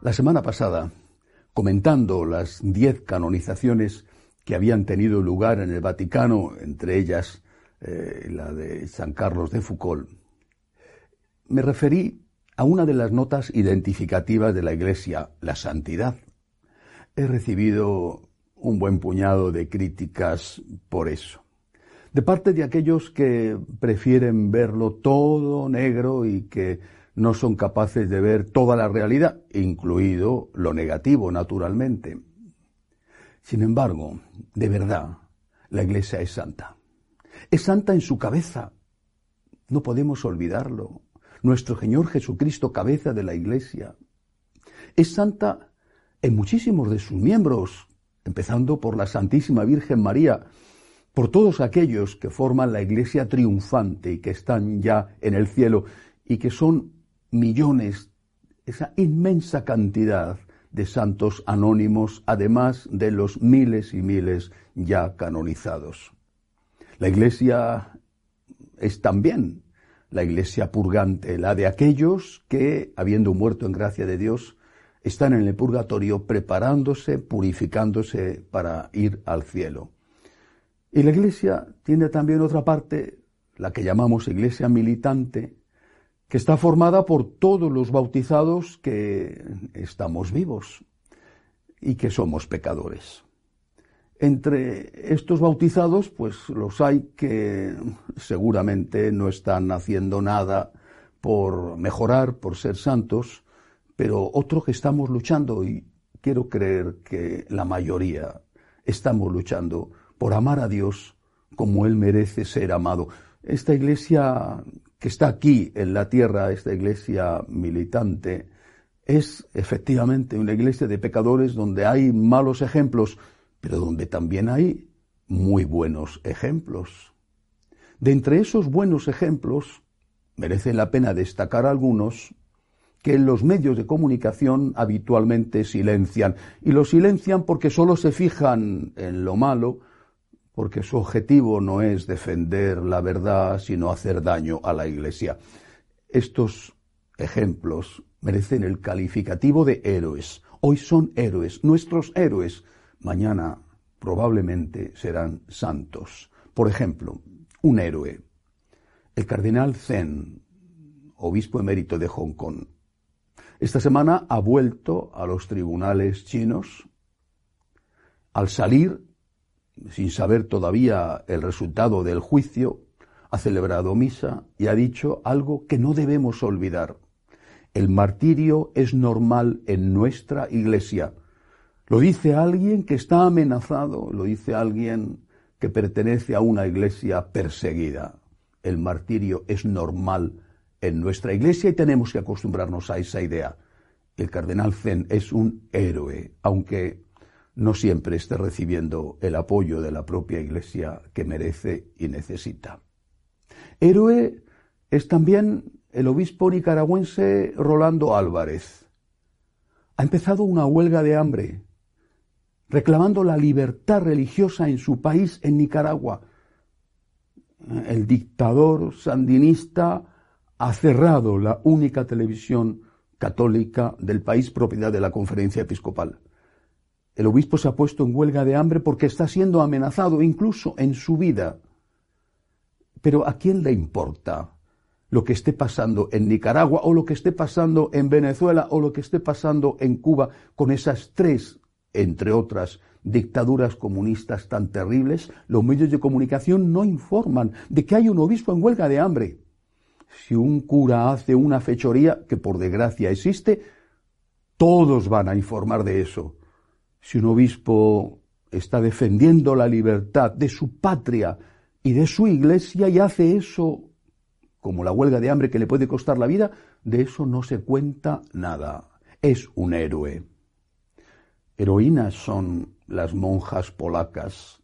La semana pasada, comentando las diez canonizaciones que habían tenido lugar en el Vaticano, entre ellas eh, la de San Carlos de Foucault, me referí a una de las notas identificativas de la Iglesia, la santidad. He recibido un buen puñado de críticas por eso. De parte de aquellos que prefieren verlo todo negro y que no son capaces de ver toda la realidad, incluido lo negativo, naturalmente. Sin embargo, de verdad, la Iglesia es santa. Es santa en su cabeza. No podemos olvidarlo. Nuestro Señor Jesucristo, cabeza de la Iglesia. Es santa en muchísimos de sus miembros, empezando por la Santísima Virgen María, por todos aquellos que forman la Iglesia triunfante y que están ya en el cielo y que son millones, esa inmensa cantidad de santos anónimos, además de los miles y miles ya canonizados. La iglesia es también la iglesia purgante, la de aquellos que, habiendo muerto en gracia de Dios, están en el purgatorio preparándose, purificándose para ir al cielo. Y la iglesia tiene también otra parte, la que llamamos iglesia militante, que está formada por todos los bautizados que estamos vivos y que somos pecadores. Entre estos bautizados, pues los hay que seguramente no están haciendo nada por mejorar, por ser santos, pero otros que estamos luchando, y quiero creer que la mayoría estamos luchando por amar a Dios como Él merece ser amado. Esta iglesia que está aquí en la tierra, esta iglesia militante, es efectivamente una iglesia de pecadores donde hay malos ejemplos, pero donde también hay muy buenos ejemplos. De entre esos buenos ejemplos, merece la pena destacar algunos que en los medios de comunicación habitualmente silencian, y lo silencian porque solo se fijan en lo malo porque su objetivo no es defender la verdad, sino hacer daño a la Iglesia. Estos ejemplos merecen el calificativo de héroes. Hoy son héroes, nuestros héroes. Mañana probablemente serán santos. Por ejemplo, un héroe, el cardenal Zen, obispo emérito de Hong Kong. Esta semana ha vuelto a los tribunales chinos. Al salir sin saber todavía el resultado del juicio, ha celebrado misa y ha dicho algo que no debemos olvidar. El martirio es normal en nuestra iglesia. Lo dice alguien que está amenazado, lo dice alguien que pertenece a una iglesia perseguida. El martirio es normal en nuestra iglesia y tenemos que acostumbrarnos a esa idea. El cardenal Zen es un héroe, aunque no siempre esté recibiendo el apoyo de la propia Iglesia que merece y necesita. Héroe es también el obispo nicaragüense Rolando Álvarez. Ha empezado una huelga de hambre, reclamando la libertad religiosa en su país, en Nicaragua. El dictador sandinista ha cerrado la única televisión católica del país propiedad de la conferencia episcopal. El obispo se ha puesto en huelga de hambre porque está siendo amenazado incluso en su vida. Pero ¿a quién le importa lo que esté pasando en Nicaragua o lo que esté pasando en Venezuela o lo que esté pasando en Cuba con esas tres, entre otras, dictaduras comunistas tan terribles? Los medios de comunicación no informan de que hay un obispo en huelga de hambre. Si un cura hace una fechoría, que por desgracia existe, todos van a informar de eso si un obispo está defendiendo la libertad de su patria y de su iglesia y hace eso como la huelga de hambre que le puede costar la vida, de eso no se cuenta nada. Es un héroe. Heroínas son las monjas polacas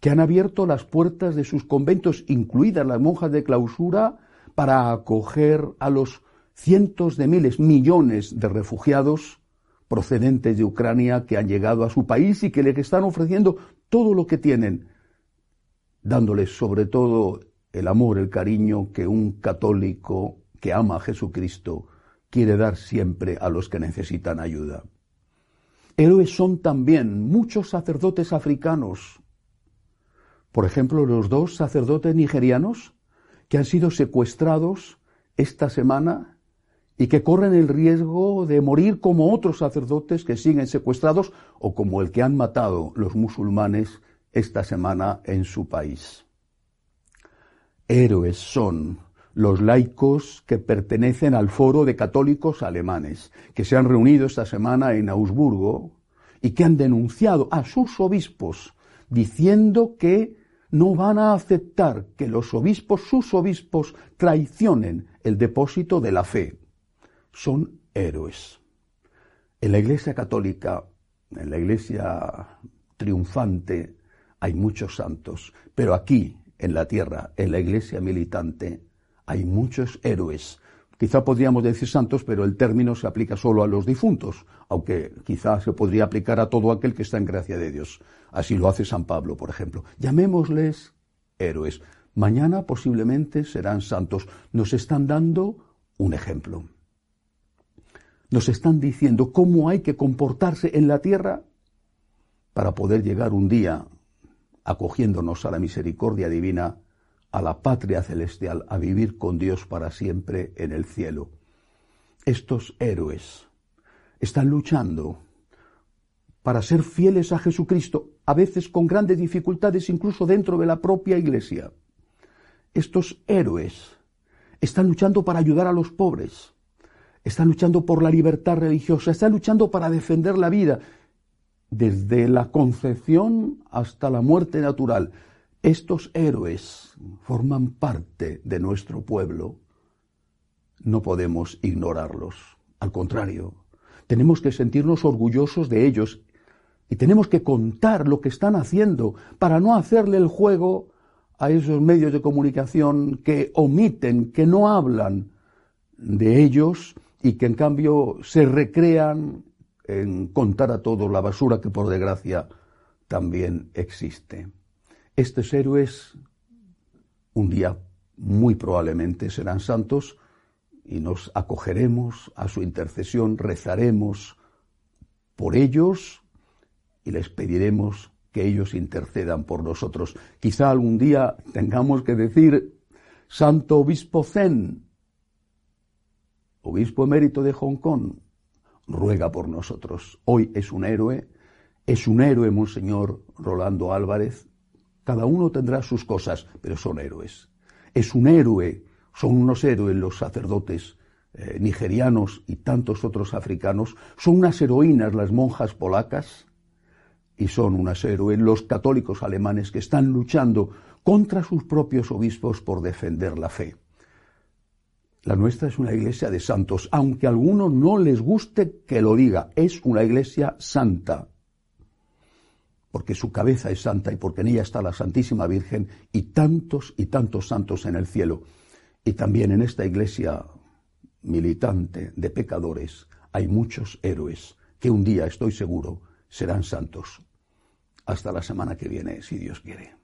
que han abierto las puertas de sus conventos, incluidas las monjas de clausura, para acoger a los cientos de miles, millones de refugiados procedentes de Ucrania que han llegado a su país y que le están ofreciendo todo lo que tienen, dándoles sobre todo el amor, el cariño que un católico que ama a Jesucristo quiere dar siempre a los que necesitan ayuda. Héroes son también muchos sacerdotes africanos. Por ejemplo, los dos sacerdotes nigerianos que han sido secuestrados esta semana y que corren el riesgo de morir como otros sacerdotes que siguen secuestrados o como el que han matado los musulmanes esta semana en su país. Héroes son los laicos que pertenecen al foro de católicos alemanes, que se han reunido esta semana en Augsburgo y que han denunciado a sus obispos diciendo que no van a aceptar que los obispos, sus obispos, traicionen el depósito de la fe. Son héroes. En la Iglesia católica, en la Iglesia triunfante, hay muchos santos, pero aquí, en la tierra, en la Iglesia militante, hay muchos héroes. Quizá podríamos decir santos, pero el término se aplica solo a los difuntos, aunque quizá se podría aplicar a todo aquel que está en gracia de Dios. Así lo hace San Pablo, por ejemplo. Llamémosles héroes. Mañana posiblemente serán santos. Nos están dando un ejemplo. Nos están diciendo cómo hay que comportarse en la tierra para poder llegar un día, acogiéndonos a la misericordia divina, a la patria celestial, a vivir con Dios para siempre en el cielo. Estos héroes están luchando para ser fieles a Jesucristo, a veces con grandes dificultades incluso dentro de la propia iglesia. Estos héroes están luchando para ayudar a los pobres, están luchando por la libertad religiosa, están luchando para defender la vida, desde la concepción hasta la muerte natural. Estos héroes forman parte de nuestro pueblo. No podemos ignorarlos. Al contrario, tenemos que sentirnos orgullosos de ellos y tenemos que contar lo que están haciendo para no hacerle el juego a esos medios de comunicación que omiten, que no hablan de ellos y que en cambio se recrean en contar a todos la basura que por desgracia también existe. Estos héroes un día muy probablemente serán santos y nos acogeremos a su intercesión, rezaremos por ellos y les pediremos que ellos intercedan por nosotros. Quizá algún día tengamos que decir, Santo Obispo Zen, Obispo emérito de Hong Kong, ruega por nosotros. Hoy es un héroe, es un héroe, Monseñor Rolando Álvarez. Cada uno tendrá sus cosas, pero son héroes. Es un héroe, son unos héroes los sacerdotes eh, nigerianos y tantos otros africanos. Son unas heroínas las monjas polacas y son unas héroes los católicos alemanes que están luchando contra sus propios obispos por defender la fe. La nuestra es una iglesia de santos, aunque a algunos no les guste que lo diga, es una iglesia santa, porque su cabeza es santa y porque en ella está la Santísima Virgen y tantos y tantos santos en el cielo. Y también en esta iglesia militante de pecadores hay muchos héroes que un día, estoy seguro, serán santos. Hasta la semana que viene, si Dios quiere.